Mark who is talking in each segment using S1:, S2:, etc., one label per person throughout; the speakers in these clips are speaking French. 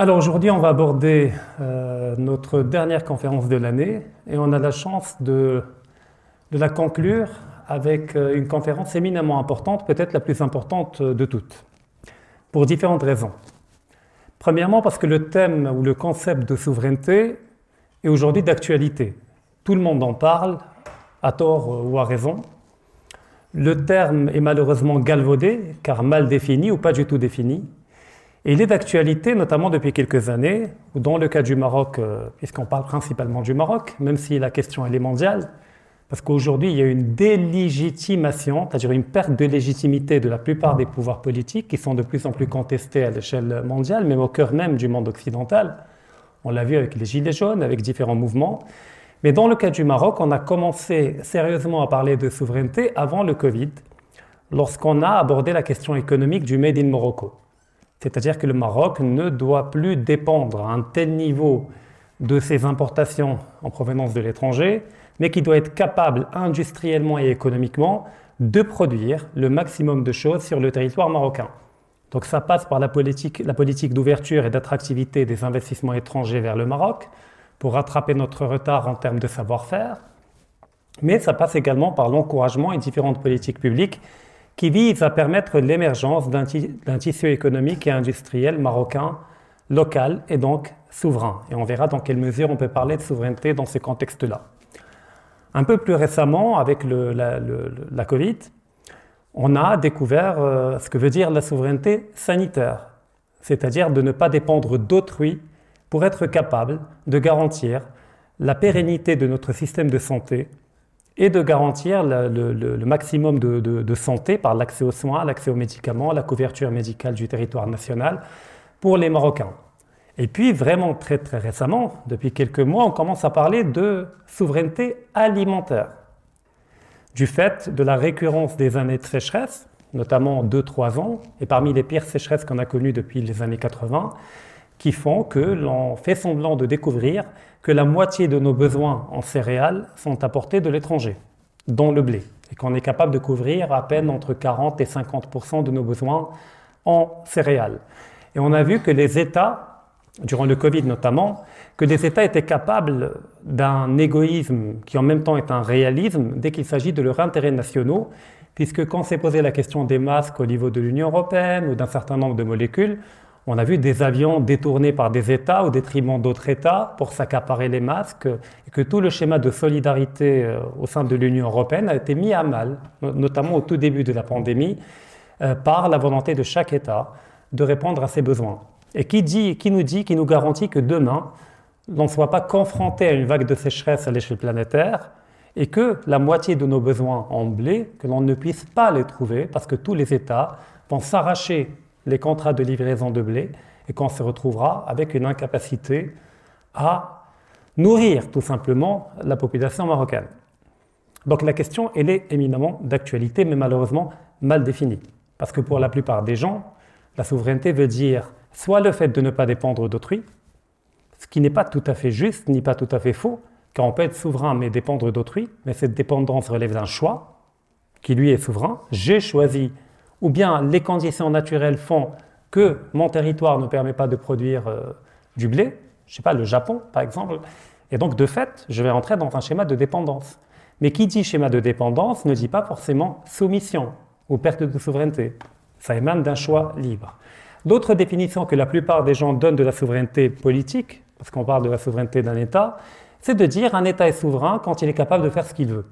S1: Alors aujourd'hui, on va aborder euh, notre dernière conférence de l'année et on a la chance de, la conclure avec euh, une conférence éminemment importante, peut-être la plus importante de toutes, pour différentes raisons. Premièrement, parce que le thème ou le concept de souveraineté est aujourd'hui d'actualité. Tout le monde en parle, à tort ou à raison. Le terme est malheureusement galvaudé, car mal défini ou pas du tout défini. Et il est d'actualité, notamment depuis quelques années, dans le cas du Maroc, euh, puisqu'on parle principalement du Maroc, même si la question est mondiale, parce qu'aujourd'hui il y a une délégitimation, c'est-à-dire une perte de légitimité de la plupart des pouvoirs politiques qui sont de plus en plus contestés à l'échelle mondiale, même au cœur même du monde occidental. On l'a vu avec les Gilets jaunes, avec différents mouvements. Mais dans le cas du Maroc, on a commencé sérieusement à parler de souveraineté avant le Covid, lorsqu'on a abordé la question économique du Made in Morocco. C'est-à-dire que le Maroc ne doit plus dépendre à un tel niveau de ses importations en provenance de l'étranger, mais qui doit être capable industriellement et économiquement de produire le maximum de choses sur le territoire marocain. Donc ça passe par la politique, la politique d'ouverture et d'attractivité des investissements étrangers vers le Maroc pour rattraper notre retard en termes de savoir-faire, mais ça passe également par l'encouragement et différentes politiques publiques qui vise à permettre l'émergence d'un tissu économique et industriel marocain local et donc souverain. Et on verra dans quelle mesure on peut parler de souveraineté dans ce contexte-là. Un peu plus récemment, avec la, Covid, on a découvert euh, ce que veut dire la souveraineté sanitaire, c'est-à-dire de ne pas dépendre d'autrui pour être capable de garantir la pérennité de notre système de santé et de garantir le, maximum de, santé par l'accès aux soins, l'accès aux médicaments, la couverture médicale du territoire national pour les Marocains. Et puis vraiment très très récemment, depuis quelques mois, on commence à parler de souveraineté alimentaire. Du fait de la récurrence des années de sécheresse, notamment 2-3 ans, et parmi les pires sécheresses qu'on a connues depuis les années 80, qui font que l'on fait semblant de découvrir que la moitié de nos besoins en céréales sont apportés de l'étranger, dont le blé, et qu'on est capable de couvrir à peine entre 40 et 50% de nos besoins en céréales. Et on a vu que les États, durant le Covid notamment, que les États étaient capables d'un égoïsme qui en même temps est un réalisme dès qu'il s'agit de leurs intérêts nationaux, puisque quand s'est posé la question des masques au niveau de l'Union européenne ou d'un certain nombre de molécules, on a vu des avions détournés par des États au détriment d'autres États pour s'accaparer les masques et que tout le schéma de solidarité euh, au sein de l'Union européenne a été mis à mal, notamment au tout début de la pandémie, euh, par la volonté de chaque État de répondre à ses besoins. Et qui, dit, qui nous dit, qui nous garantit que demain, l'on ne soit pas confronté à une vague de sécheresse à l'échelle planétaire et que la moitié de nos besoins en blé, que l'on ne puisse pas les trouver parce que tous les États vont s'arracher les contrats de livraison de blé et qu'on se retrouvera avec une incapacité à nourrir tout simplement la population marocaine. Donc la question, elle est éminemment d'actualité, mais malheureusement mal définie. Parce que pour la plupart des gens, la souveraineté veut dire soit le fait de ne pas dépendre d'autrui, ce qui n'est pas tout à fait juste ni pas tout à fait faux, car on peut être souverain mais dépendre d'autrui, mais cette dépendance relève d'un choix qui lui est souverain. J'ai choisi ou bien les conditions naturelles font que mon territoire ne permet pas de produire euh, du blé, je ne sais pas, le Japon par exemple, et donc de fait, je vais entrer dans un schéma de dépendance. Mais qui dit schéma de dépendance ne dit pas forcément soumission ou perte de souveraineté. Ça émane d'un choix libre. D'autres définitions que la plupart des gens donnent de la souveraineté politique, parce qu'on parle de la souveraineté d'un État, c'est de dire un État est souverain quand il est capable de faire ce qu'il veut.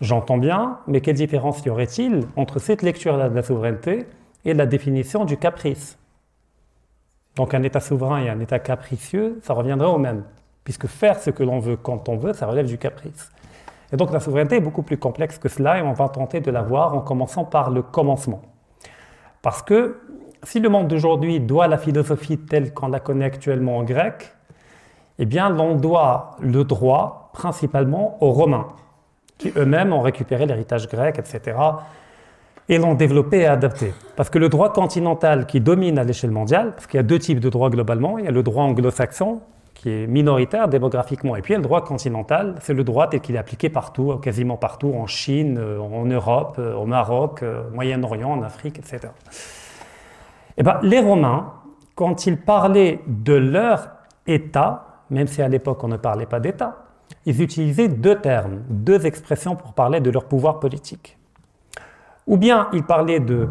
S1: J'entends bien, mais quelle différence y aurait-il entre cette lecture-là de la souveraineté et la définition du caprice? Donc un État souverain et un État capricieux, ça reviendrait au même, puisque faire ce que l'on veut quand on veut, ça relève du caprice. Et donc la souveraineté est beaucoup plus complexe que cela et on va tenter de la voir en commençant par le commencement. Parce que si le monde d'aujourd'hui doit la philosophie telle qu'on la connaît actuellement en grec, eh bien l'on doit le droit principalement aux Romains qui eux-mêmes ont récupéré l'héritage grec, etc., et l'ont développé et adapté. Parce que le droit continental qui domine à l'échelle mondiale, parce qu'il y a deux types de droits globalement, il y a le droit anglo-saxon, qui est minoritaire démographiquement, et puis il y a le droit continental, c'est le droit tel qu'il est appliqué partout, quasiment partout, en Chine, euh, en Europe, euh, au Maroc, euh, au Moyen-Orient, en Afrique, etc. Et eh ben, les Romains quand ils parlaient de leur État, même si à l'époque on ne parlait pas d'État, ils utilisaient deux termes, deux expressions pour parler de leur pouvoir politique. Ou bien ils parlaient de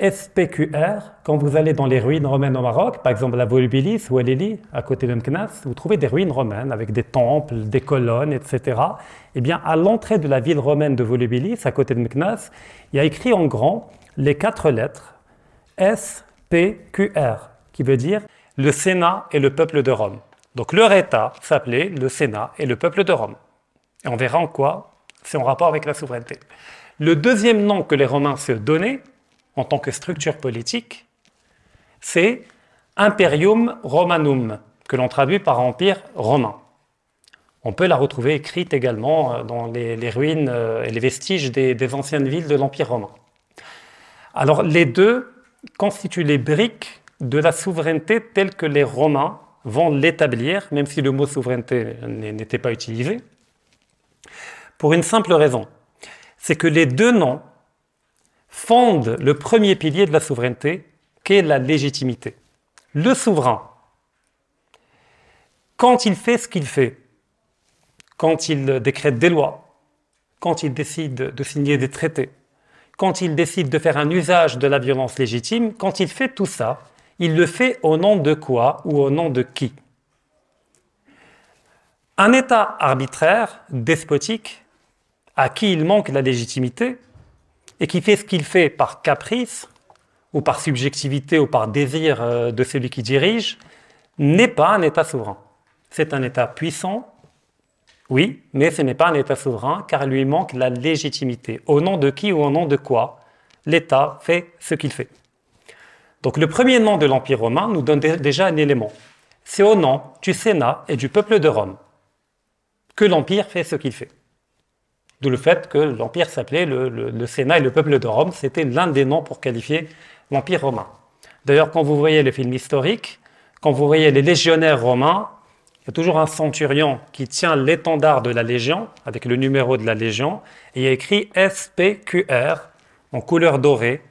S1: SPQR, quand vous allez dans les ruines romaines au Maroc, par exemple à Volubilis ou à Lili, à côté de Mknas, vous trouvez des ruines romaines avec des temples, des colonnes, etc. Eh bien, à l'entrée de la ville romaine de Volubilis, à côté de Mknas, il y a écrit en grand les quatre lettres SPQR, qui veut dire le Sénat et le peuple de Rome. Donc leur État s'appelait le Sénat et le peuple de Rome. Et on verra en quoi c'est en rapport avec la souveraineté. Le deuxième nom que les Romains se donnaient, en tant que structure politique, c'est Imperium Romanum, que l'on traduit par Empire romain. On peut la retrouver écrite également euh, dans les, ruines euh, et les vestiges des, des anciennes villes de l'Empire romain. Alors les deux constituent les briques de la souveraineté telle que les Romains vont l'établir, même si le mot souveraineté n'était pas utilisé, pour une simple raison, c'est que les deux noms fonde le premier pilier de la souveraineté, qui est la légitimité. Le souverain, quand il fait ce qu'il fait, quand il décrète des lois, quand il décide de signer des traités, quand il décide de faire un usage de la violence légitime, quand il fait tout ça, il le fait au nom de quoi ou au nom de qui? Un État arbitraire, despotique, à qui il manque la légitimité, et qui fait ce qu'il fait par caprice, ou par subjectivité, ou par désir euh, de celui qui dirige, n'est pas un État souverain. C'est un État puissant, oui, mais ce n'est pas un État souverain, car il lui manque la légitimité. Au nom de qui ou au nom de quoi l'État fait ce qu'il fait. Donc le premier nom de l'Empire romain nous donne déjà un élément. C'est au nom du Sénat et du peuple de Rome que l'Empire fait ce qu'il fait. D'où le fait que l'Empire s'appelait le, Sénat et le peuple de Rome. C'était l'un des noms pour qualifier l'Empire romain. D'ailleurs, quand vous voyez les films historiques, quand vous voyez les légionnaires romains, il y a toujours un centurion qui tient l'étendard de la légion, avec le numéro de la légion, et il y a écrit SPQR en couleur dorée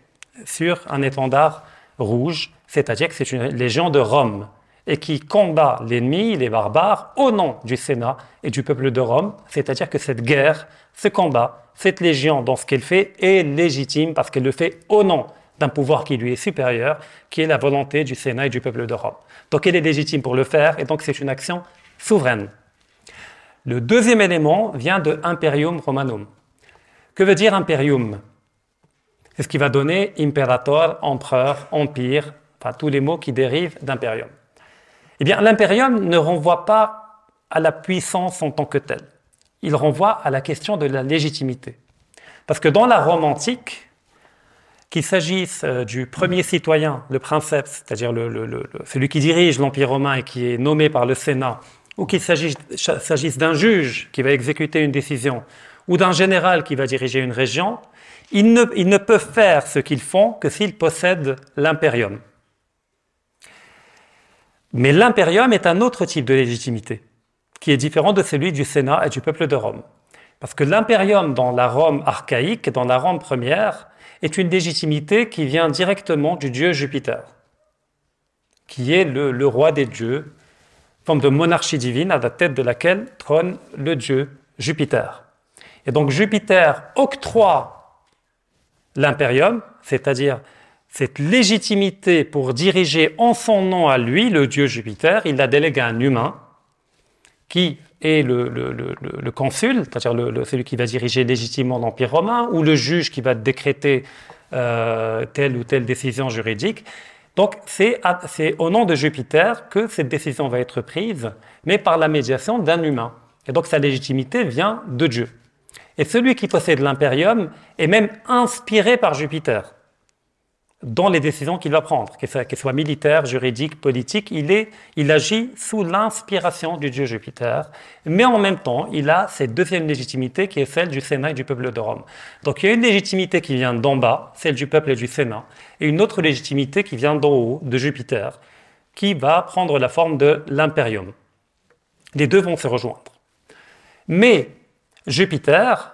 S1: sur un étendard rouge, c'est-à-dire que c'est une légion de Rome et qui combat l'ennemi, les barbares, au nom du Sénat et du peuple de Rome. C'est-à-dire que cette guerre, ce combat, cette légion dans ce qu'elle fait est légitime parce qu'elle le fait au nom d'un pouvoir qui lui est supérieur, qui est la volonté du Sénat et du peuple de Rome. Donc elle est légitime pour le faire et donc c'est une action souveraine. Le deuxième élément vient de imperium romanum. Que veut dire imperium? C'est ce qui va donner imperator, empereur, empire, enfin tous les mots qui dérivent d'imperium. Eh bien, l'impérium ne renvoie pas à la puissance en tant que telle. Il renvoie à la question de la légitimité. Parce que dans la Rome antique, qu'il s'agisse euh, du premier citoyen, le princeps, c'est-à-dire celui qui dirige l'Empire romain et qui est nommé par le Sénat, ou qu'il s'agisse d'un juge qui va exécuter une décision, ou d'un général qui va diriger une région, ils ne, ils ne peuvent faire ce qu'ils font que s'ils possèdent l'impérium. Mais l'impérium est un autre type de légitimité, qui est différent de celui du Sénat et du peuple de Rome. Parce que l'impérium dans la Rome archaïque, dans la Rome première, est une légitimité qui vient directement du dieu Jupiter, qui est le, roi des dieux, forme de monarchie divine à la tête de laquelle trône le dieu Jupiter. Et donc Jupiter octroie l'impérium, c'est-à-dire cette légitimité pour diriger en son nom à lui, le dieu Jupiter, il la délègue à un humain qui est le, consul, c'est-à-dire celui qui va diriger légitimement l'Empire romain, ou le juge qui va décréter euh, telle ou telle décision juridique. Donc c'est au nom de Jupiter que cette décision va être prise, mais par la médiation d'un humain. Et donc sa légitimité vient de Dieu. Et celui qui possède l'impérium est même inspiré par Jupiter dans les décisions qu'il va prendre, qu'elles soient militaires, juridiques, politiques, il, est, il agit sous l'inspiration du dieu Jupiter, mais en même temps, il a cette deuxième légitimité qui est celle du Sénat et du peuple de Rome. Donc il y a une légitimité qui vient d'en bas, celle du peuple et du Sénat, et une autre légitimité qui vient d'en haut, de Jupiter, qui va prendre la forme de l'impérium. Les deux vont se rejoindre. Mais Jupiter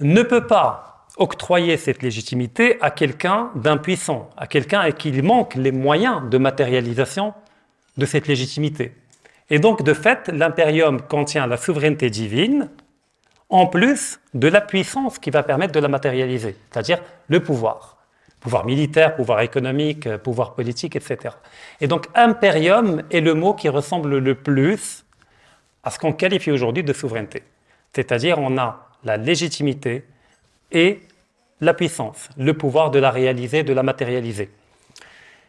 S1: ne peut pas octroyer cette légitimité à quelqu'un d'impuissant, à quelqu'un à qui il manque les moyens de matérialisation de cette légitimité. Et donc, de fait, l'impérium contient la souveraineté divine, en plus de la puissance qui va permettre de la matérialiser, c'est-à-dire le pouvoir. Pouvoir militaire, pouvoir économique, pouvoir politique, etc. Et donc, impérium est le mot qui ressemble le plus à ce qu'on qualifie aujourd'hui de souveraineté. C'est-à-dire, on a la légitimité et la puissance, le pouvoir de la réaliser, de la matérialiser.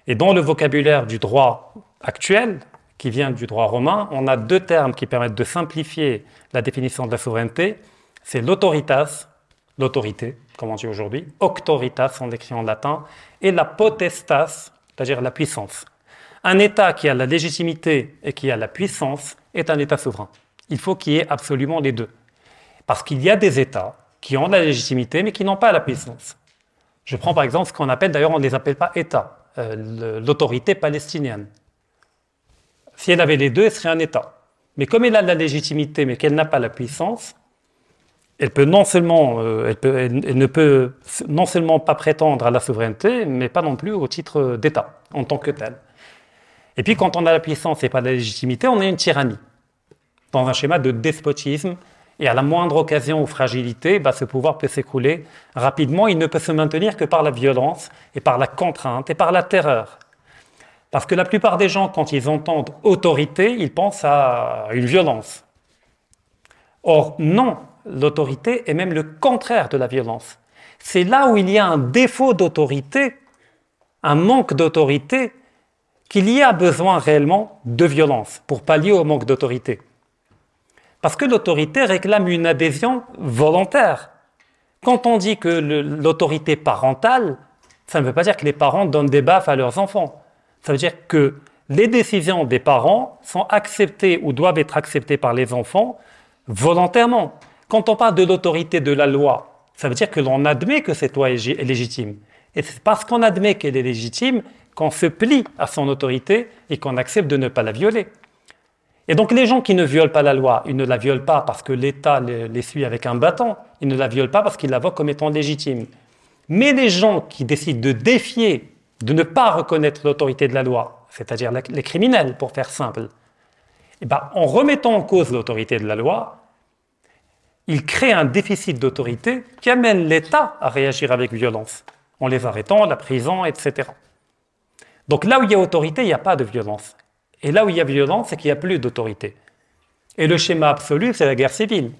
S1: Et dans le vocabulaire du droit actuel, qui vient du droit romain, on a deux termes qui permettent de simplifier la définition de la souveraineté. C'est l'autoritas, l'autorité, comme on dit aujourd'hui, auctoritas, on l'écrit en latin, et la potestas, c'est-à-dire la puissance. Un État qui a la légitimité et qui a la puissance est un État souverain. Il faut qu'il y ait absolument les deux. Parce qu'il y a des États qui ont la légitimité mais qui n'ont pas la puissance. Je prends par exemple ce qu'on appelle, d'ailleurs on ne les appelle pas États, euh, l'autorité palestinienne. Si elle avait les deux, elle serait un État. Mais comme elle a la légitimité, mais qu'elle n'a pas la puissance, elle, euh, elle, ne peut non seulement pas prétendre à la souveraineté, mais pas non plus au titre d'État en tant que tel. Et puis quand on a la puissance et pas la légitimité, on est une tyrannie, dans un schéma de despotisme. Et à la moindre occasion ou fragilité, bah, ce pouvoir peut s'écrouler rapidement. Il ne peut se maintenir que par la violence et par la contrainte et par la terreur. Parce que la plupart des gens, quand ils entendent autorité, ils pensent à une violence. Or, non, l'autorité est même le contraire de la violence. C'est là où il y a un défaut d'autorité, un manque d'autorité, qu'il y a besoin réellement de violence pour pallier au manque d'autorité. Parce que l'autorité réclame une adhésion volontaire. Quand on dit que l'autorité parentale, ça ne veut pas dire que les parents donnent des baffes à leurs enfants. Ça veut dire que les décisions des parents sont acceptées ou doivent être acceptées par les enfants volontairement. Quand on parle de l'autorité de la loi, ça veut dire que l'on admet que cette loi est légitime. Et c'est parce qu'on admet qu'elle est légitime qu'on se plie à son autorité et qu'on accepte de ne pas la violer. Et donc les gens qui ne violent pas la loi, ils ne la violent pas parce que l'État les, suit avec un bâton, ils ne la violent pas parce qu'ils la voient comme étant légitime. Mais les gens qui décident de défier de ne pas reconnaître l'autorité de la loi, c'est-à-dire les criminels, pour faire simple, eh ben, en remettant en cause l'autorité de la loi, ils créent un déficit d'autorité qui amène l'État à réagir avec violence, en les arrêtant, la prison, etc. Donc là où il y a autorité, il n'y a pas de violence. Et là où il y a violence, c'est qu'il n'y a plus d'autorité. Et le schéma absolu, c'est la guerre civile.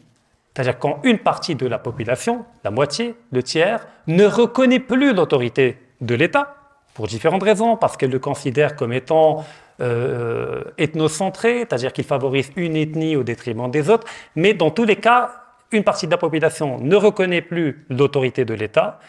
S1: C'est-à-dire quand une partie de la population, la moitié, le tiers, ne reconnaît plus l'autorité de l'État, pour différentes raisons, parce qu'elle le considère comme étant euh, ethnocentré, c'est-à-dire qu'il favorise une ethnie au détriment des autres, mais dans tous les cas, une partie de la population ne reconnaît plus l'autorité de l'État,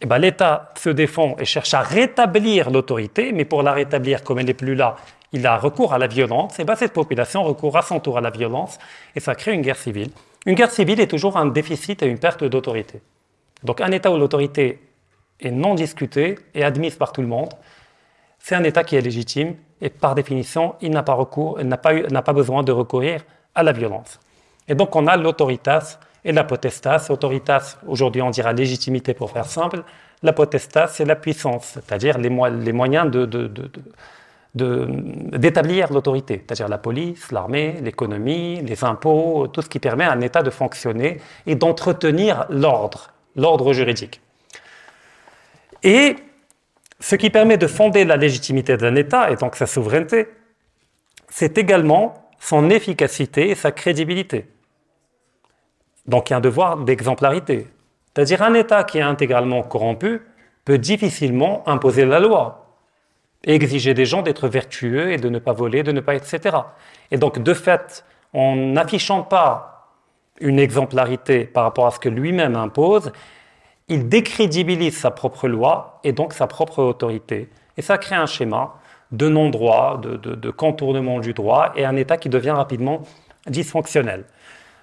S1: eh ben, l'État se défend et cherche à rétablir l'autorité, mais pour la rétablir, comme elle n'est plus là, il a recours à la violence, et ben, cette population recourt à son tour à la violence, et ça crée une guerre civile. Une guerre civile est toujours un déficit et une perte d'autorité. Donc un État où l'autorité est non discutée et admise par tout le monde, c'est un État qui est légitime et par définition, il n'a pas, recours, pas, n'a pas besoin de recourir à la violence. Et donc on a l'autoritas et la potestas. Autoritas, aujourd'hui on dira légitimité pour faire simple. La potestas, c'est la puissance, c'est-à-dire les, moyens de, d'établir l'autorité, c'est-à-dire la police, l'armée, l'économie, les impôts, tout ce qui permet à un État de fonctionner et d'entretenir l'ordre, l'ordre juridique. Et ce qui permet de fonder la légitimité d'un État, et donc sa souveraineté, c'est également son efficacité et sa crédibilité. Donc il y a un devoir d'exemplarité. C'est-à-dire un État qui est intégralement corrompu peut difficilement imposer la loi et exiger des gens d'être vertueux et de ne pas voler, de ne pas, etc. Et donc de fait, en n'affichant pas une exemplarité par rapport à ce que lui-même impose, il décrédibilise sa propre loi et donc sa propre autorité. Et ça crée un schéma de non-droit, de, contournement du droit et un État qui devient rapidement dysfonctionnel.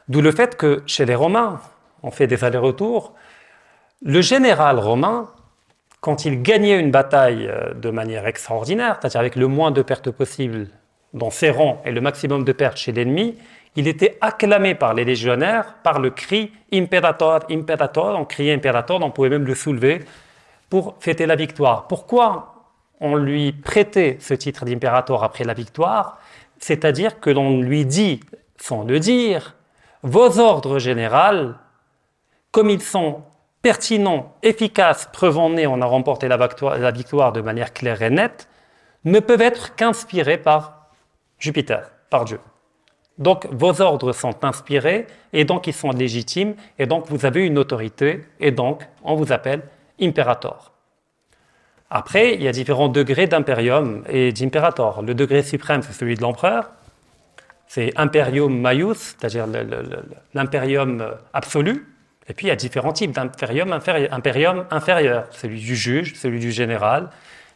S1: D'où le fait que chez les Romains, on fait des allers-retours, le général romain, quand il gagnait une bataille euh, de manière extraordinaire, c'est-à-dire avec le moins de pertes possible dans ses rangs et le maximum de pertes chez l'ennemi, il était acclamé par les légionnaires par le cri Imperator, Imperator. On criait Imperator, on pouvait même le soulever pour fêter la victoire. Pourquoi on lui prêtait ce titre d'impérator après la victoire? C'est-à-dire que l'on lui dit, sans le dire, vos ordres généraux, comme ils sont pertinents, efficaces, preuve en est, on a remporté la victoire de manière claire et nette, ne peuvent être qu'inspirés par Jupiter, par Dieu. Donc vos ordres sont inspirés et donc ils sont légitimes et donc vous avez une autorité et donc on vous appelle impérator. Après, il y a différents degrés d'impérium et d'impérator. Le degré suprême, c'est celui de l'empereur. C'est imperium maius, c'est-à-dire l'impérium absolu. Et puis, il y a différents types d'impérium inférieur, inférieur, celui du juge, celui du général,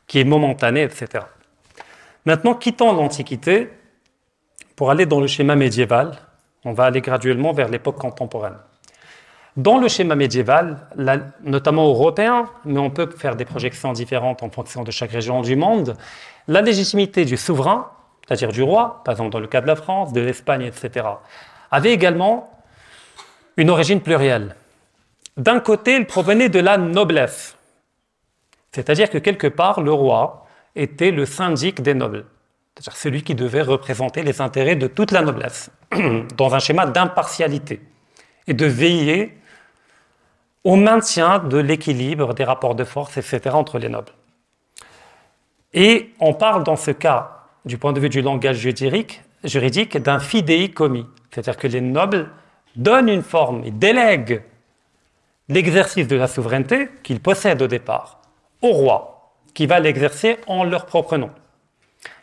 S1: qui est momentané, etc. Maintenant, quittons l'Antiquité pour aller dans le schéma médiéval. On va aller graduellement vers l'époque contemporaine. Dans le schéma médiéval, notamment européen, mais on peut faire des projections différentes en fonction de chaque région du monde, la légitimité du souverain, c'est-à-dire du roi, par exemple dans le cas de la France, de l'Espagne, etc., avait également une origine plurielle. D'un côté, il provenait de la noblesse, c'est-à-dire que quelque part, le roi était le syndic des nobles, c'est-à-dire celui qui devait représenter les intérêts de toute la noblesse, dans un schéma d'impartialité, et de veiller au maintien de l'équilibre des rapports de force, etc., entre les nobles. Et on parle dans ce cas, du point de vue du langage juridique, juridique d'un commis, c'est-à-dire que les nobles donnent une forme, ils délèguent l'exercice de la souveraineté qu'ils possèdent au départ au roi, qui va l'exercer en leur propre nom.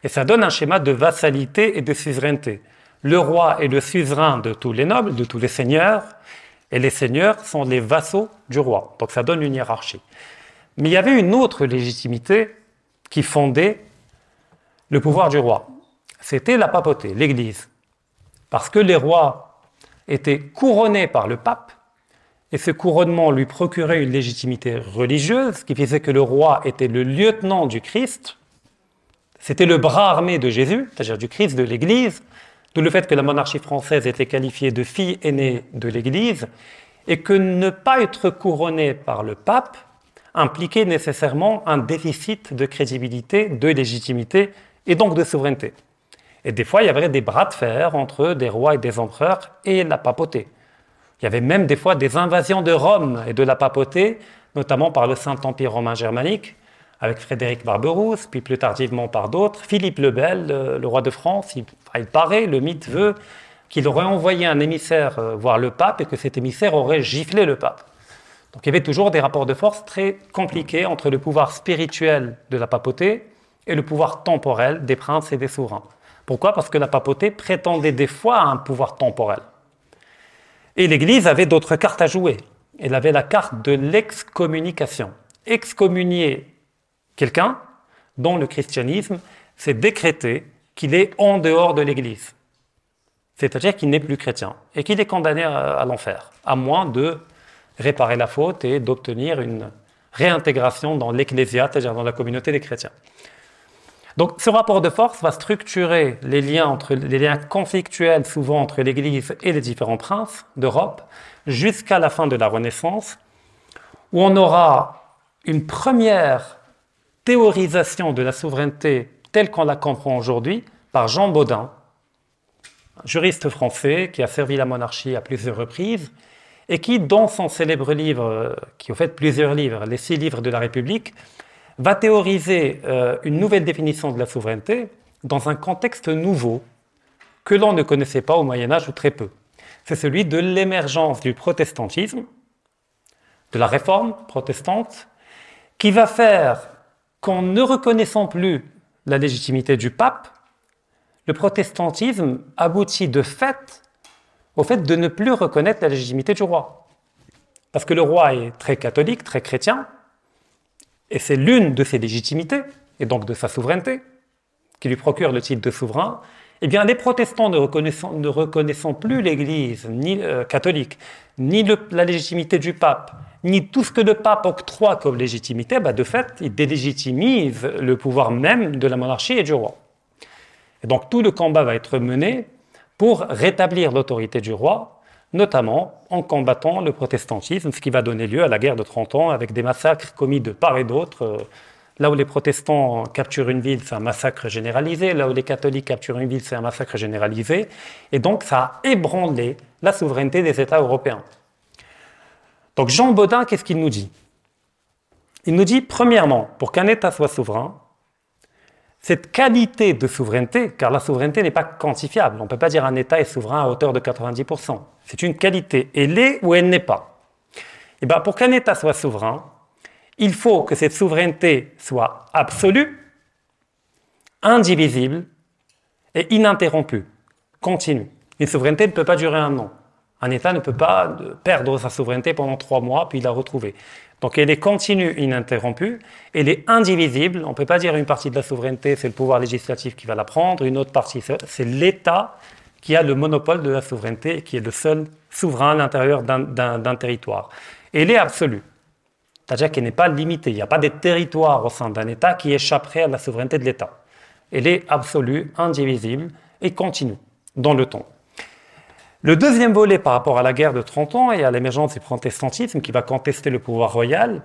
S1: Et ça donne un schéma de vassalité et de suzeraineté. Le roi est le suzerain de tous les nobles, de tous les seigneurs, et les seigneurs sont les vassaux du roi. Donc ça donne une hiérarchie. Mais il y avait une autre légitimité qui fondait le pouvoir du roi. C'était la papauté, l'Église. Parce que les rois étaient couronnés par le pape, et ce couronnement lui procurait une légitimité religieuse, qui faisait que le roi était le lieutenant du Christ, c'était le bras armé de Jésus, c'est-à-dire du Christ de l'Église, D'où le fait que la monarchie française était qualifiée de fille aînée de l'Église et que ne pas être couronné par le pape impliquait nécessairement un déficit de crédibilité, de légitimité et donc de souveraineté. Et des fois, il y avait des bras de fer entre des rois et des empereurs et la papauté. Il y avait même des fois des invasions de Rome et de la papauté, notamment par le Saint-Empire romain germanique, avec Frédéric Barberousse, puis plus tardivement par d'autres. Philippe le Bel, le, roi de France, il, paraît, le mythe veut qu'il aurait envoyé un émissaire euh, voir le pape et que cet émissaire aurait giflé le pape. Donc il y avait toujours des rapports de force très compliqués entre le pouvoir spirituel de la papauté et le pouvoir temporel des princes et des souverains. Pourquoi? Parce que la papauté prétendait des fois à un pouvoir temporel. Et l'Église avait d'autres cartes à jouer. Elle avait la carte de l'excommunication. Excommunier quelqu'un dont le christianisme s'est décrété qu'il est en dehors de l'Église. C'est-à-dire qu'il n'est plus chrétien et qu'il est condamné à, l'enfer, à moins de réparer la faute et d'obtenir une réintégration dans l'Ecclésia, c'est-à-dire dans la communauté des chrétiens. Donc ce rapport de force va structurer les liens, entre, conflictuels souvent entre l'Église et les différents princes d'Europe jusqu'à la fin de la Renaissance, où on aura une première théorisation de la souveraineté telle qu'on la comprend aujourd'hui par Jean Baudin, juriste français qui a servi la monarchie à plusieurs reprises et qui, dans son célèbre livre, qui a fait plusieurs livres, les six livres de la République, va théoriser euh, une nouvelle définition de la souveraineté dans un contexte nouveau que l'on ne connaissait pas au Moyen Âge ou très peu. C'est celui de l'émergence du protestantisme, de la réforme protestante, qui va faire qu'en ne reconnaissant plus la légitimité du pape, le protestantisme aboutit de fait au fait de ne plus reconnaître la légitimité du roi. Parce que le roi est très catholique, très chrétien, et c'est l'une de ses légitimités, et donc de sa souveraineté, qui lui procure le titre de souverain. Eh bien, les protestants ne reconnaissant, plus l'Église ni euh, catholique, ni la légitimité du pape, ni tout ce que le pape octroie comme légitimité, bah, de fait, il délégitimise le pouvoir même de la monarchie et du roi. Et donc tout le combat va être mené pour rétablir l'autorité du roi, notamment en combattant le protestantisme, ce qui va donner lieu à la guerre de 30 ans avec des massacres commis de part et d'autre. Euh, là où les protestants capturent une ville, c'est un massacre généralisé. Là où les catholiques capturent une ville, c'est un massacre généralisé. Et donc, ça a ébranlé la souveraineté des États européens. Donc, Jean Baudin, qu'est-ce qu'il nous dit? Il nous dit, premièrement, pour qu'un État soit souverain, cette qualité de souveraineté, car la souveraineté n'est pas quantifiable, on ne peut pas dire un État est souverain à hauteur de 90%. C'est une qualité, elle est ou elle n'est pas. Et eh bien, pour qu'un État soit souverain, il faut que cette souveraineté soit absolue, indivisible et ininterrompue, continue. Une souveraineté ne peut pas durer un an. Un État ne peut pas perdre sa souveraineté pendant trois mois puis la retrouver. Donc elle est continue, ininterrompue, elle est indivisible. On ne peut pas dire une partie de la souveraineté, c'est le pouvoir législatif qui va la prendre, une autre partie, c'est l'État qui a le monopole de la souveraineté et qui est le seul souverain à l'intérieur d'un territoire. elle est absolue. C'est-à-dire qu'elle n'est pas limitée. Il n'y a pas des territoires au sein d'un État qui échapperaient à la souveraineté de l'État. Elle est absolue, indivisible et continue dans le temps. Le deuxième volet par rapport à la guerre de 30 ans et à l'émergence du protestantisme qui va contester le pouvoir royal,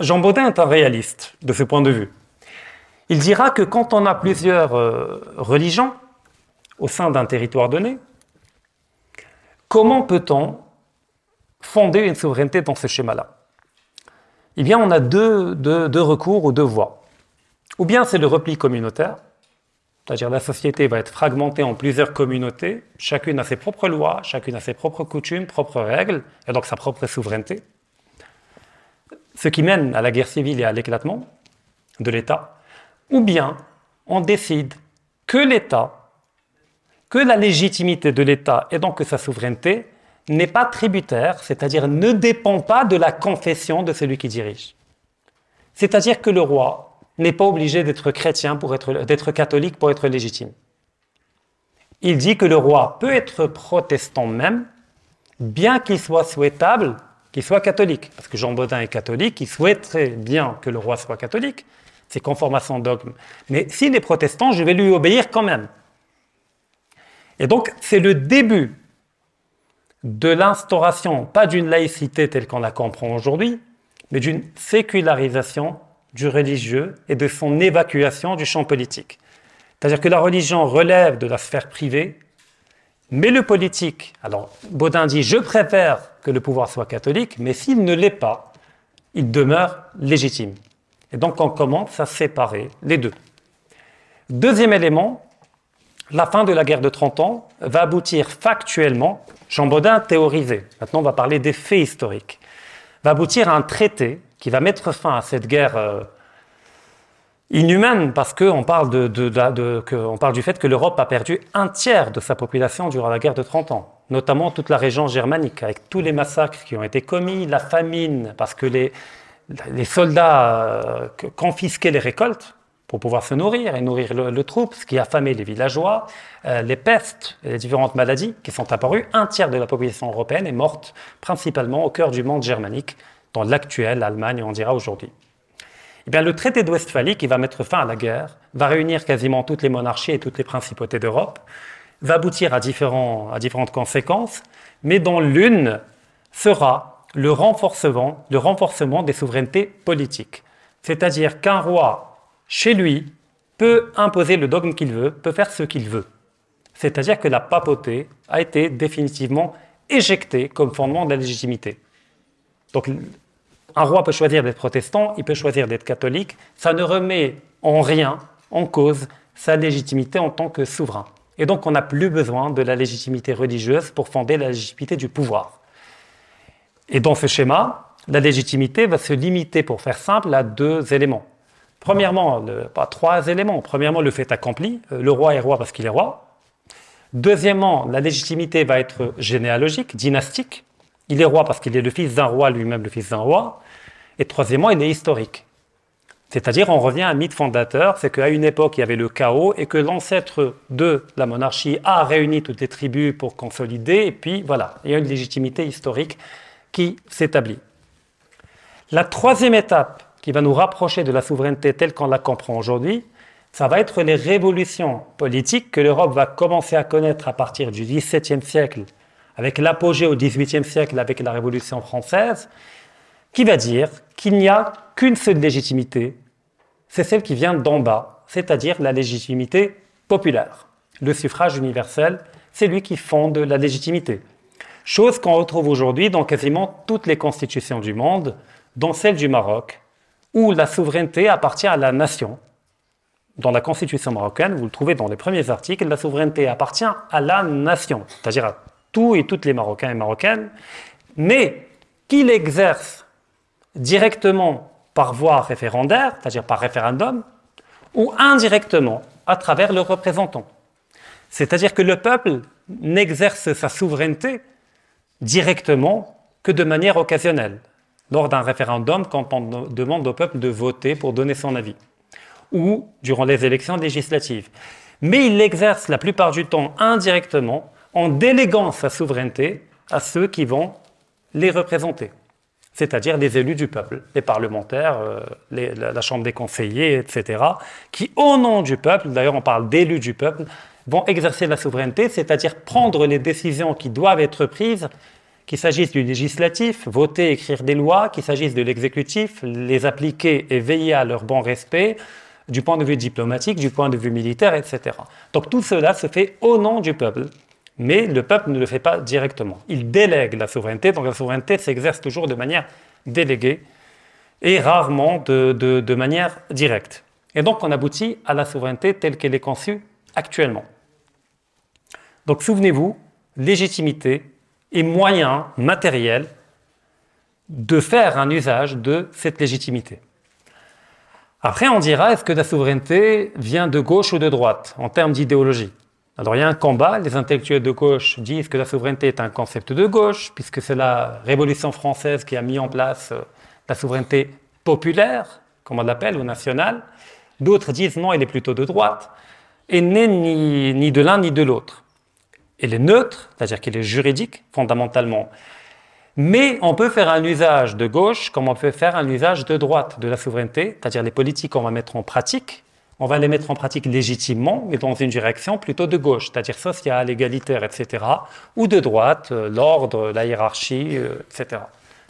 S1: Jean Baudin est un réaliste de ce point de vue. Il dira que quand on a plusieurs euh, religions au sein d'un territoire donné, comment peut-on fonder une souveraineté dans ce schéma-là? Eh bien, on a deux recours ou deux voies. Ou bien c'est le repli communautaire, c'est-à-dire la société va être fragmentée en plusieurs communautés, chacune a ses propres lois, chacune a ses propres coutumes, propres règles, et donc sa propre souveraineté. Ce qui mène à la guerre civile et à l'éclatement de l'État. Ou bien on décide que l'État, que la légitimité de l'État et donc que sa souveraineté n'est pas tributaire, c'est-à-dire ne dépend pas de la confession de celui qui dirige. C'est-à-dire que le roi n'est pas obligé d'être chrétien pour être, d'être catholique pour être légitime. Il dit que le roi peut être protestant même, bien qu'il soit souhaitable qu'il soit catholique. Parce que Jean Baudin est catholique, il souhaiterait bien que le roi soit catholique, c'est conforme à son dogme. Mais s'il est protestant, je vais lui obéir quand même. Et donc, c'est le début de l'instauration, pas d'une laïcité telle qu'on la comprend aujourd'hui, mais d'une sécularisation du religieux et de son évacuation du champ politique. C'est-à-dire que la religion relève de la sphère privée, mais le politique, alors Baudin dit je préfère que le pouvoir soit catholique, mais s'il ne l'est pas, il demeure légitime. Et donc on commence à séparer les deux. Deuxième élément, la fin de la guerre de 30 ans va aboutir factuellement, Jean Baudin théorisé, maintenant on va parler des faits historiques, va aboutir à un traité qui va mettre fin à cette guerre euh, inhumaine parce qu'on parle, parle du fait que l'Europe a perdu un tiers de sa population durant la guerre de 30 ans, notamment toute la région germanique, avec tous les massacres qui ont été commis, la famine, parce que les, soldats euh, confisquaient les récoltes pour pouvoir se nourrir et nourrir le, troupe, ce qui a affamé les villageois, euh, les pestes les différentes maladies qui sont apparues. Un tiers de la population européenne est morte principalement au cœur du monde germanique, dans l'actuelle Allemagne, on dira aujourd'hui. Eh bien, le traité de Westphalie, qui va mettre fin à la guerre, va réunir quasiment toutes les monarchies et toutes les principautés d'Europe, va aboutir à, différents, à différentes conséquences, mais dont l'une sera le renforcement, le renforcement des souverainetés politiques. C'est-à-dire qu'un roi, chez lui, peut imposer le dogme qu'il veut, peut faire ce qu'il veut. C'est-à-dire que la papauté a été définitivement éjectée comme fondement de la légitimité. Donc un roi peut choisir d'être protestant, il peut choisir d'être catholique. Ça ne remet en rien en cause sa légitimité en tant que souverain. Et donc on n'a plus besoin de la légitimité religieuse pour fonder la légitimité du pouvoir. Et dans ce schéma, la légitimité va se limiter, pour faire simple, à deux éléments. Premièrement, pas trois éléments. Premièrement, le fait accompli. Euh, le roi est roi parce qu'il est roi. Deuxièmement, la légitimité va être généalogique, dynastique. Il est roi parce qu'il est le fils d'un roi, lui-même le fils d'un roi. Et troisièmement, il est historique. C'est-à-dire, on revient à un mythe fondateur, c'est qu'à une époque, il y avait le chaos et que l'ancêtre de la monarchie a réuni toutes les tribus pour consolider, et puis voilà, il y a une légitimité historique qui s'établit. La troisième étape qui va nous rapprocher de la souveraineté telle qu'on la comprend aujourd'hui, ça va être les révolutions politiques que l'Europe va commencer à connaître à partir du XVIIe siècle, avec l'apogée au XVIIIe siècle avec la Révolution française, qui va dire qu'il n'y a qu'une seule légitimité, c'est celle qui vient d'en bas, c'est-à-dire la légitimité populaire. Le suffrage universel, c'est lui qui fonde la légitimité. Chose qu'on retrouve aujourd'hui dans quasiment toutes les constitutions du monde, dont celle du Maroc, où la souveraineté appartient à la nation. Dans la constitution marocaine, vous le trouvez dans les premiers articles, la souveraineté appartient à la nation, c'est-à-dire à tous et toutes les Marocains et Marocaines, mais qu'il exerce directement par voie référendaire, c'est-à-dire par référendum, ou indirectement à travers le représentant. C'est-à-dire que le peuple n'exerce sa souveraineté directement que de manière occasionnelle, lors d'un référendum quand on demande au peuple de voter pour donner son avis, ou durant les élections législatives. Mais il l'exerce la plupart du temps indirectement en déléguant sa souveraineté à ceux qui vont les représenter, c'est-à-dire les élus du peuple, les parlementaires, euh, la, Chambre des conseillers, etc., qui, au nom du peuple, d'ailleurs on parle d'élus du peuple, vont exercer la souveraineté, c'est-à-dire prendre les décisions qui doivent être prises, qu'il s'agisse du législatif, voter, écrire des lois, qu'il s'agisse de l'exécutif, les appliquer et veiller à leur bon respect, du point de vue diplomatique, du point de vue militaire, etc. Donc tout cela se fait au nom du peuple, mais le peuple ne le fait pas directement. Il délègue la souveraineté, donc la souveraineté s'exerce toujours de manière déléguée et rarement de, manière directe. Et donc on aboutit à la souveraineté telle qu'elle est conçue actuellement. Donc souvenez-vous, légitimité et moyen matériel de faire un usage de cette légitimité. Après, on dira, est-ce que la souveraineté vient de gauche ou de droite en termes d'idéologie? Alors il y a un combat, les intellectuels de gauche disent que la souveraineté est un concept de gauche, puisque c'est la Révolution française qui a mis en place euh, la souveraineté populaire, comme on l'appelle, ou nationale. D'autres disent non, elle est plutôt de droite, et n'est ni, ni de l'un ni de l'autre elle est neutre, c'est-à-dire qu'elle est juridique fondamentalement. Mais on peut faire un usage de gauche comme on peut faire un usage de droite de la souveraineté, c'est-à-dire les politiques qu'on va mettre en pratique, on va les mettre en pratique légitimement, mais dans une direction plutôt de gauche, c'est-à-dire sociale, égalitaire, etc., ou de droite, euh, l'ordre, la hiérarchie, euh, etc.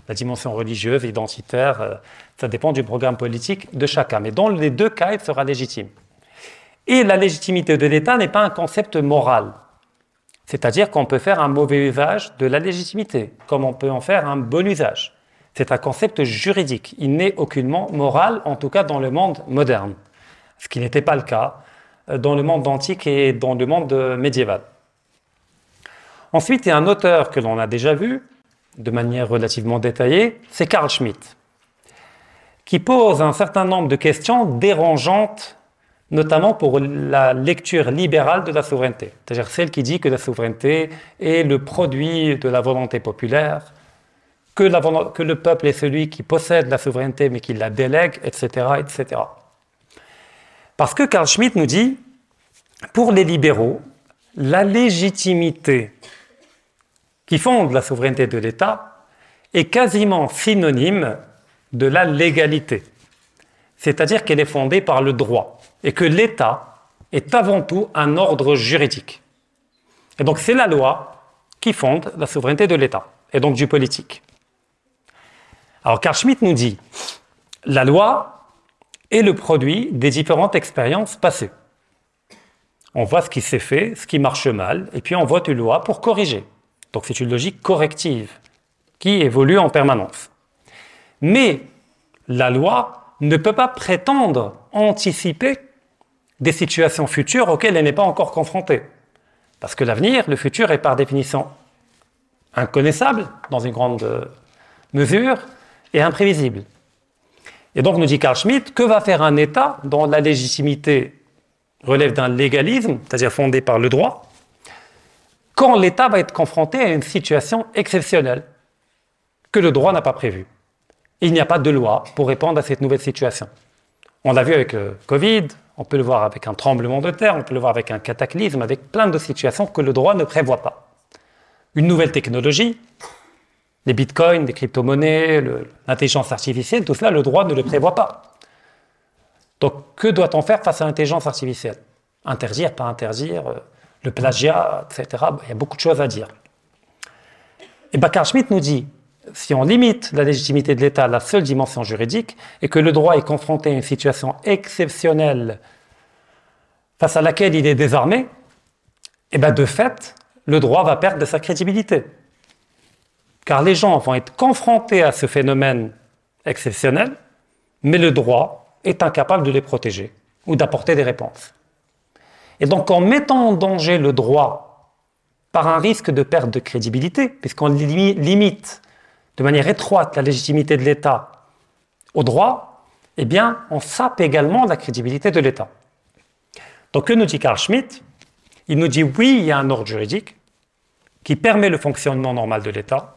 S1: La dimension religieuse, identitaire, euh, ça dépend du programme politique de chacun. Mais dans les deux cas, il sera légitime. Et la légitimité de l'État n'est pas un concept moral. C'est-à-dire qu'on peut faire un mauvais usage de la légitimité, comme on peut en faire un bon usage. C'est un concept juridique. Il n'est aucunement moral, en tout cas dans le monde moderne. Ce qui n'était pas le cas euh, dans le monde antique et dans le monde médiéval. Ensuite, il y a un auteur que l'on a déjà vu, de manière relativement détaillée, c'est Carl Schmitt, qui pose un certain nombre de questions dérangeantes notamment pour la lecture libérale de la souveraineté, c'est-à-dire celle qui dit que la souveraineté est le produit de la volonté populaire, que, que, le peuple est celui qui possède la souveraineté mais qui la délègue, etc., etc. Parce que Carl Schmitt nous dit, pour les libéraux, la légitimité qui fonde la souveraineté de l'État est quasiment synonyme de la légalité, c'est-à-dire qu'elle est fondée par le droit et que l'État est avant tout un ordre juridique. Et donc c'est la loi qui fonde la souveraineté de l'État, et donc du politique. Alors Carl Schmitt nous dit, la loi est le produit des différentes expériences passées. On voit ce qui s'est fait, ce qui marche mal, et puis on vote une loi pour corriger. Donc c'est une logique corrective qui évolue en permanence. Mais la loi ne peut pas prétendre anticiper des situations futures auxquelles elle n'est pas encore confrontée. Parce que l'avenir, le futur, est par définition inconnaissable, dans une grande euh, mesure, et imprévisible. Et donc, nous dit Carl Schmitt, que va faire un État dont la légitimité relève d'un légalisme, c'est-à-dire fondé par le droit, quand l'État va être confronté à une situation exceptionnelle que le droit n'a pas prévue? Il n'y a pas de loi pour répondre à cette nouvelle situation. On l'a vu avec le euh, Covid, on peut le voir avec un tremblement de terre, on peut le voir avec un cataclysme, avec plein de situations que le droit ne prévoit pas. Une nouvelle technologie, les bitcoins, les crypto-monnaies, l'intelligence artificielle, tout cela, le droit ne le prévoit pas. Donc, que doit-on faire face à l'intelligence artificielle? Interdire, pas interdire, euh, le plagiat, etc. Il y a beaucoup de choses à dire. Et Bakar Schmidt nous dit, si on limite la légitimité de l'État à la seule dimension juridique et que le droit est confronté à une situation exceptionnelle face à laquelle il est désarmé, eh de fait, le droit va perdre de sa crédibilité. Car les gens vont être confrontés à ce phénomène exceptionnel, mais le droit est incapable de les protéger ou d'apporter des réponses. Et donc en mettant en danger le droit par un risque de perte de crédibilité, puisqu'on limite de manière étroite la légitimité de l'État au droit, eh bien on sape également la crédibilité de l'État. Donc que nous dit Carl Schmitt? Il nous dit oui, il y a un ordre juridique qui permet le fonctionnement normal de l'État,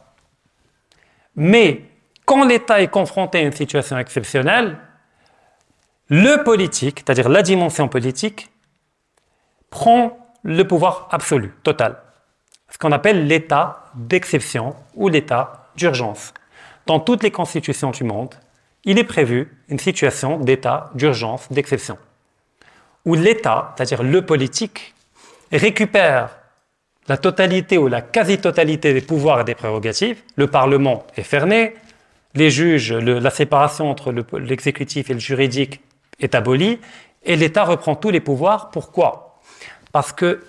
S1: mais quand l'État est confronté à une situation exceptionnelle, le politique, c'est-à-dire la dimension politique, prend le pouvoir absolu, total. Ce qu'on appelle l'état d'exception ou l'état d'urgence. Dans toutes les constitutions du monde, il est prévu une situation d'état d'urgence, d'exception, où l'État, c'est-à-dire le politique, récupère la totalité ou la quasi-totalité des pouvoirs et des prérogatives. Le Parlement est fermé, les juges, la séparation entre l'exécutif et le juridique est abolie, et l'État reprend tous les pouvoirs. Pourquoi? Parce que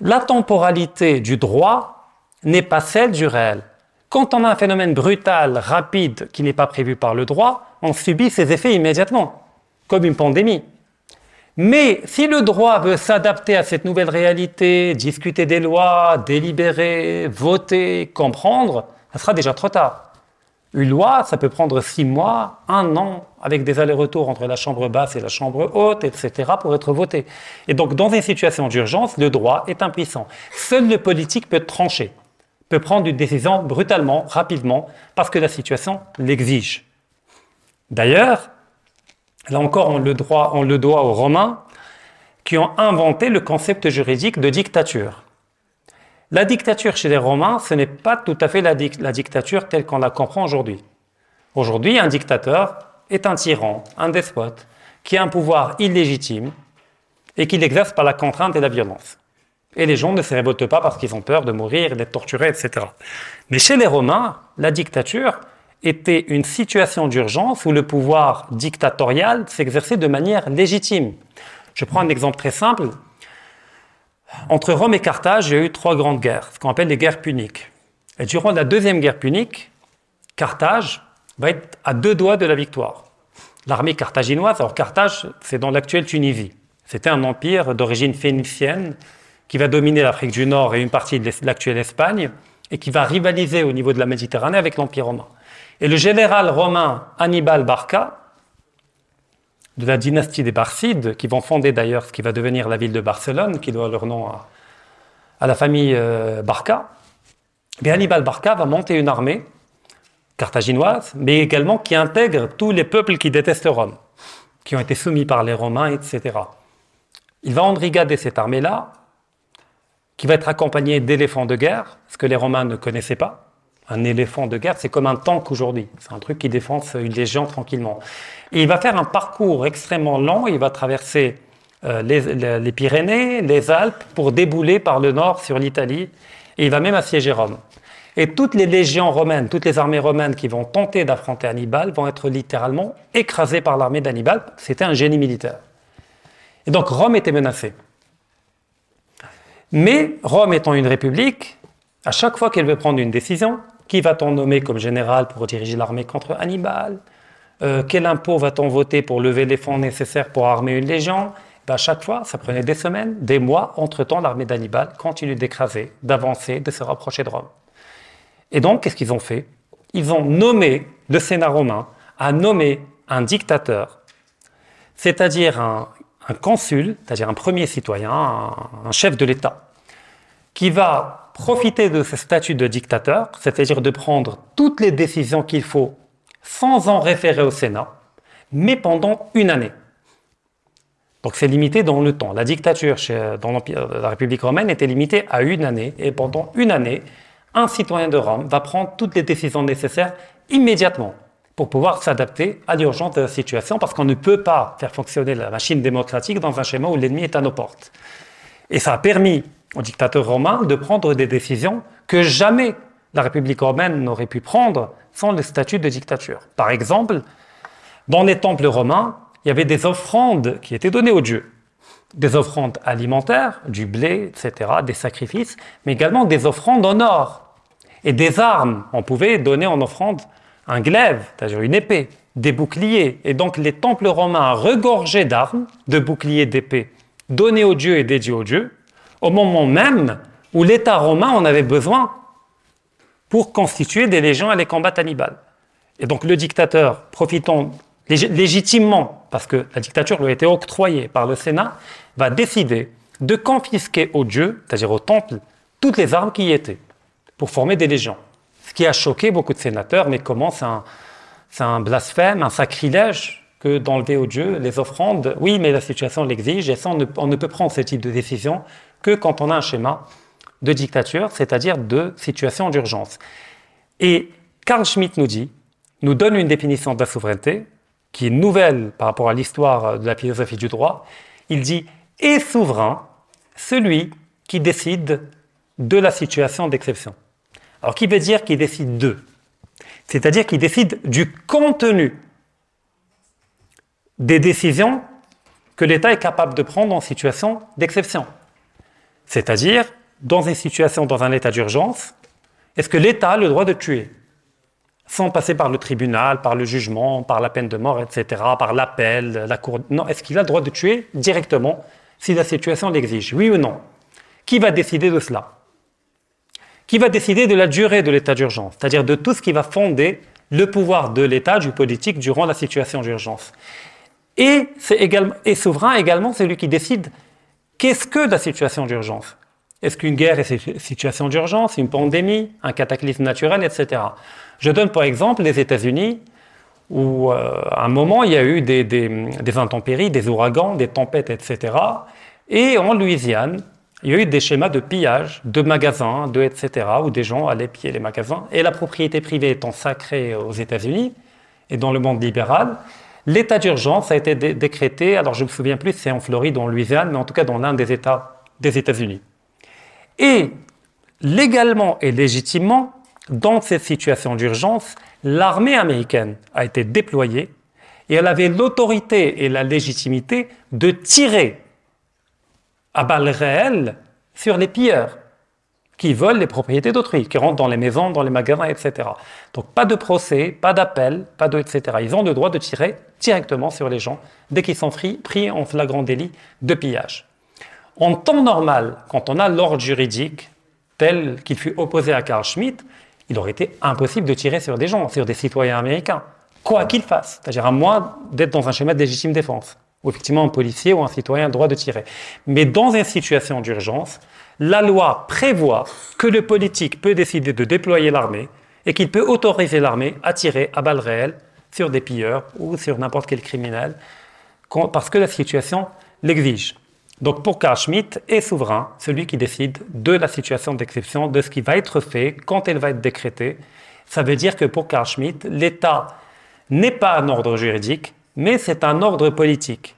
S1: la temporalité du droit n'est pas celle du réel. Quand on a un phénomène brutal, rapide, qui n'est pas prévu par le droit, on subit ses effets immédiatement, comme une pandémie. Mais si le droit veut s'adapter à cette nouvelle réalité, discuter des lois, délibérer, voter, comprendre, ça sera déjà trop tard. Une loi, ça peut prendre six mois, un an, avec des allers-retours entre la chambre basse et la chambre haute, etc., pour être votée. Et donc, dans une situation d'urgence, le droit est impuissant. Seul le politique peut trancher, peut prendre une décision brutalement, rapidement, parce que la situation l'exige. D'ailleurs, là encore, on le, on le doit aux Romains qui ont inventé le concept juridique de dictature. La dictature chez les Romains, ce n'est pas tout à fait la, dictature telle qu'on la comprend aujourd'hui. Aujourd'hui, un dictateur est un tyran, un despote, qui a un pouvoir illégitime et qui l'exerce par la contrainte et la violence. Et les gens ne se révoltent pas parce qu'ils ont peur de mourir, d'être torturés, etc. Mais chez les Romains, la dictature était une situation d'urgence où le pouvoir dictatorial s'exerçait de manière légitime. Je prends un exemple très simple. Entre Rome et Carthage, il y a eu trois grandes guerres, ce qu'on appelle les guerres puniques. Et durant la deuxième guerre punique, Carthage va être à deux doigts de la victoire. L'armée carthaginoise, alors Carthage, c'est dans l'actuelle Tunisie. C'était un empire d'origine phénicienne qui va dominer l'Afrique du Nord et une partie de l'actuelle Espagne et qui va rivaliser au niveau de la Méditerranée avec l'Empire romain. Et le général romain Hannibal Barca de la dynastie des Barcides, qui vont fonder d'ailleurs ce qui va devenir la ville de Barcelone, qui doit leur nom à, la famille euh, Barca. Bien, Hannibal Barca va monter une armée carthaginoise, mais également qui intègre tous les peuples qui détestent Rome, qui ont été soumis par les Romains, etc. Il va embrigader cette armée-là, qui va être accompagnée d'éléphants de guerre, ce que les Romains ne connaissaient pas. Un éléphant de guerre, c'est comme un tank aujourd'hui. C'est un truc qui défonce une légion tranquillement. Il va faire un parcours extrêmement long. Il va traverser euh, les, Pyrénées, les Alpes, pour débouler par le nord sur l'Italie. Et il va même assiéger Rome. Et toutes les légions romaines, toutes les armées romaines qui vont tenter d'affronter Hannibal vont être littéralement écrasées par l'armée d'Hannibal. C'était un génie militaire. Et donc Rome était menacée. Mais Rome étant une république, à chaque fois qu'elle veut prendre une décision, qui va-t-on nommer comme général pour diriger l'armée contre Hannibal? Euh, Quel impôt va-t-on voter pour lever les fonds nécessaires pour armer une légion? Ben, chaque fois, ça prenait des semaines, des mois. Entre-temps, l'armée d'Hannibal continue d'écraser, d'avancer, de se rapprocher de Rome. Et donc, qu'est-ce qu'ils ont fait? Ils ont nommé, le Sénat romain a nommé un dictateur, c'est-à-dire un, consul, c'est-à-dire un premier citoyen, un chef de l'État, qui va profiter de ce statut de dictateur, c'est-à-dire de prendre toutes les décisions qu'il faut sans en référer au Sénat, mais pendant une année. Donc c'est limité dans le temps. La dictature chez, dans la République romaine était limitée à une année, et pendant une année, un citoyen de Rome va prendre toutes les décisions nécessaires immédiatement. pour pouvoir s'adapter à l'urgence de la situation, parce qu'on ne peut pas faire fonctionner la machine démocratique dans un schéma où l'ennemi est à nos portes. Et ça a permis aux dictateurs romains de prendre des décisions que jamais la République romaine n'aurait pu prendre sans le statut de dictature. Par exemple, dans les temples romains, il y avait des offrandes qui étaient données aux dieux. Des offrandes alimentaires, du blé, etc., des sacrifices, mais également des offrandes en or et des armes. On pouvait donner en offrande un glaive, c'est-à-dire une épée, des boucliers. Et donc les temples romains regorgeaient d'armes, de boucliers, d'épées, donnés aux dieux et dédiés aux dieux, au moment même où l'État romain en avait besoin pour constituer des légions et les combats cannibales. Et donc le dictateur, profitant légitimement, parce que la dictature lui a été octroyée par le Sénat, va décider de confisquer aux dieux, c'est-à-dire au temple, toutes les armes qui y étaient, pour former des légions. Ce qui a choqué beaucoup de sénateurs, mais comment c'est un, blasphème, un sacrilège que d'enlever aux dieux les offrandes Oui, mais la situation l'exige, et ça, on ne peut prendre ce type de décision que quand on a un schéma de dictature, c'est-à-dire de situation d'urgence. Et Carl Schmitt nous dit, nous donne une définition de la souveraineté, qui est nouvelle par rapport à l'histoire de la philosophie du droit. Il dit est souverain celui qui décide de la situation d'exception. Alors, qui veut dire qu'il décide de C'est-à-dire qu'il décide du contenu des décisions que l'État est capable de prendre en situation d'exception. C'est-à-dire, dans une situation, dans un état d'urgence, est-ce que l'État a le droit de tuer sans passer par le tribunal, par le jugement, par la peine de mort, etc., par l'appel, la cour? Non, est-ce qu'il a le droit de tuer directement si la situation l'exige Oui ou non? Qui va décider de cela? Qui va décider de la durée de l'état d'urgence, c'est-à-dire de tout ce qui va fonder le pouvoir de l'État, du politique, durant la situation d'urgence? Et c'est également, et souverain également celui qui décide qu'est-ce que la situation d'urgence? Est-ce qu'une guerre est une situation d'urgence, une pandémie, un cataclysme naturel, etc. Je donne par exemple les États-Unis, où euh, à un moment il y a eu des, des, intempéries, des ouragans, des tempêtes, etc. Et en Louisiane, il y a eu des schémas de pillage de magasins, de etc., où des gens allaient piller les magasins. Et la propriété privée étant sacrée aux États-Unis et dans le monde libéral, l'état d'urgence a été décrété, alors je ne me souviens plus c'est en Floride ou en Louisiane, mais en tout cas dans l'un des États des États-Unis. Et légalement et légitimement, dans cette situation d'urgence, l'armée américaine a été déployée et elle avait l'autorité et la légitimité de tirer à balles réelles sur les pilleurs qui volent les propriétés d'autrui, qui rentrent dans les maisons, dans les magasins, etc. Donc pas de procès, pas d'appel, pas de etc. Ils ont le droit de tirer directement sur les gens dès qu'ils sont pris en flagrant délit de pillage. En temps normal, quand on a l'ordre juridique tel qu'il fut opposé à Carl Schmitt, il aurait été impossible de tirer sur des gens, sur des citoyens américains, quoi qu'ils fassent. C'est-à-dire à moi d'être dans un schéma de légitime défense, où effectivement un policier ou un citoyen a le droit de tirer. Mais dans une situation d'urgence, la loi prévoit que le politique peut décider de déployer l'armée et qu'il peut autoriser l'armée à tirer à balles réelles sur des pilleurs ou sur n'importe quel criminel, parce que la situation l'exige. Donc pour Carl Schmitt est souverain celui qui décide de la situation d'exception, de ce qui va être fait, quand elle va être décrétée. Ça veut dire que pour Carl Schmitt, l'État n'est pas un ordre juridique, mais c'est un ordre politique.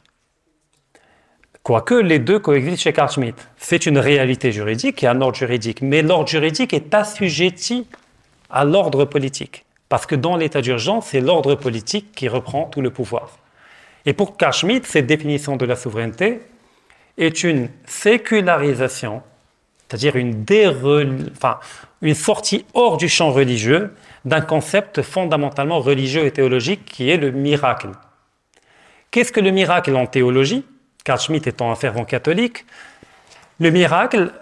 S1: Quoique les deux coexistent chez Carl Schmitt. C'est une réalité juridique et un ordre juridique, mais l'ordre juridique est assujetti à l'ordre politique. Parce que dans l'état d'urgence, c'est l'ordre politique qui reprend tout le pouvoir. Et pour Carl Schmitt, cette définition de la souveraineté, est une sécularisation, c'est-à-dire une, enfin, une sortie hors du champ religieux d'un concept fondamentalement religieux et théologique qui est le miracle. Qu'est-ce que le miracle en théologie? Carl Schmitt étant un fervent catholique, le miracle,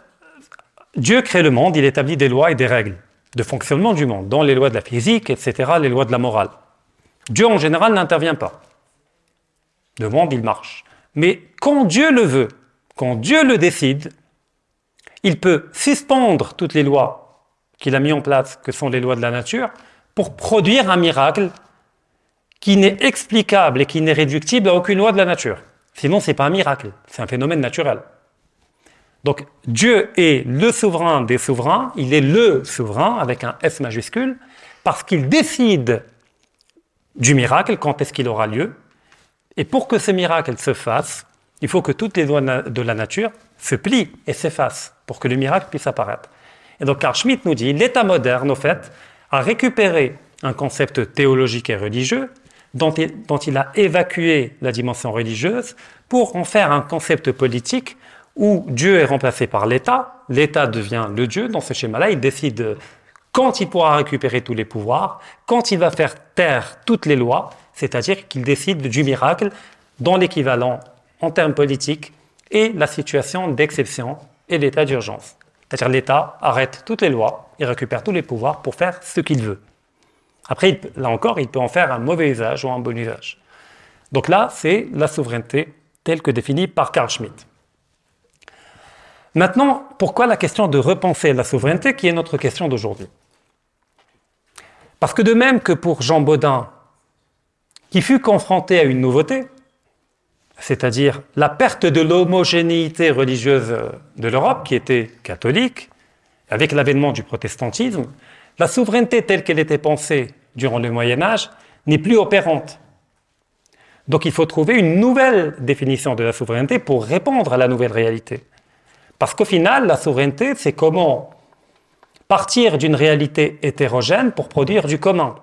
S1: Dieu crée le monde, il établit des lois et des règles de fonctionnement du monde, dont les lois de la physique, etc., les lois de la morale. Dieu en général n'intervient pas. Le monde, il marche. Mais quand Dieu le veut, quand Dieu le décide, il peut suspendre toutes les lois qu'il a mis en place, que sont les lois de la nature, pour produire un miracle qui n'est explicable et qui n'est réductible à aucune loi de la nature. Sinon, ce n'est pas un miracle, c'est un phénomène naturel. Donc Dieu est le souverain des souverains, il est le souverain avec un S majuscule, parce qu'il décide du miracle, quand est-ce qu'il aura lieu. Et pour que ce miracle se fasse, il faut que toutes les lois de la nature se plient et s'effacent pour que le miracle puisse apparaître. Et donc Carl Schmitt nous dit, l'État moderne, au fait, a récupéré un concept théologique et religieux dont il, a évacué la dimension religieuse pour en faire un concept politique où Dieu est remplacé par l'État, l'État devient le Dieu, dans ce schéma-là, il décide quand il pourra récupérer tous les pouvoirs, quand il va faire taire toutes les lois, c'est-à-dire qu'il décide du miracle dans l'équivalent en termes politiques et la situation d'exception et l'état d'urgence. C'est-à-dire l'État arrête toutes les lois et récupère tous les pouvoirs pour faire ce qu'il veut. Après, là encore, il peut en faire un mauvais usage ou un bon usage. Donc là, c'est la souveraineté telle que définie par Carl Schmitt. Maintenant, pourquoi la question de repenser la souveraineté qui est notre question d'aujourd'hui? Parce que de même que pour Jean Baudin, qui fut confronté à une nouveauté, c'est-à-dire la perte de l'homogénéité religieuse de l'Europe, qui était catholique, avec l'avènement du protestantisme, la souveraineté telle qu'elle était pensée durant le Moyen Âge n'est plus opérante. Donc il faut trouver une nouvelle définition de la souveraineté pour répondre à la nouvelle réalité. Parce qu'au final, la souveraineté, c'est comment partir d'une réalité hétérogène pour produire du commun.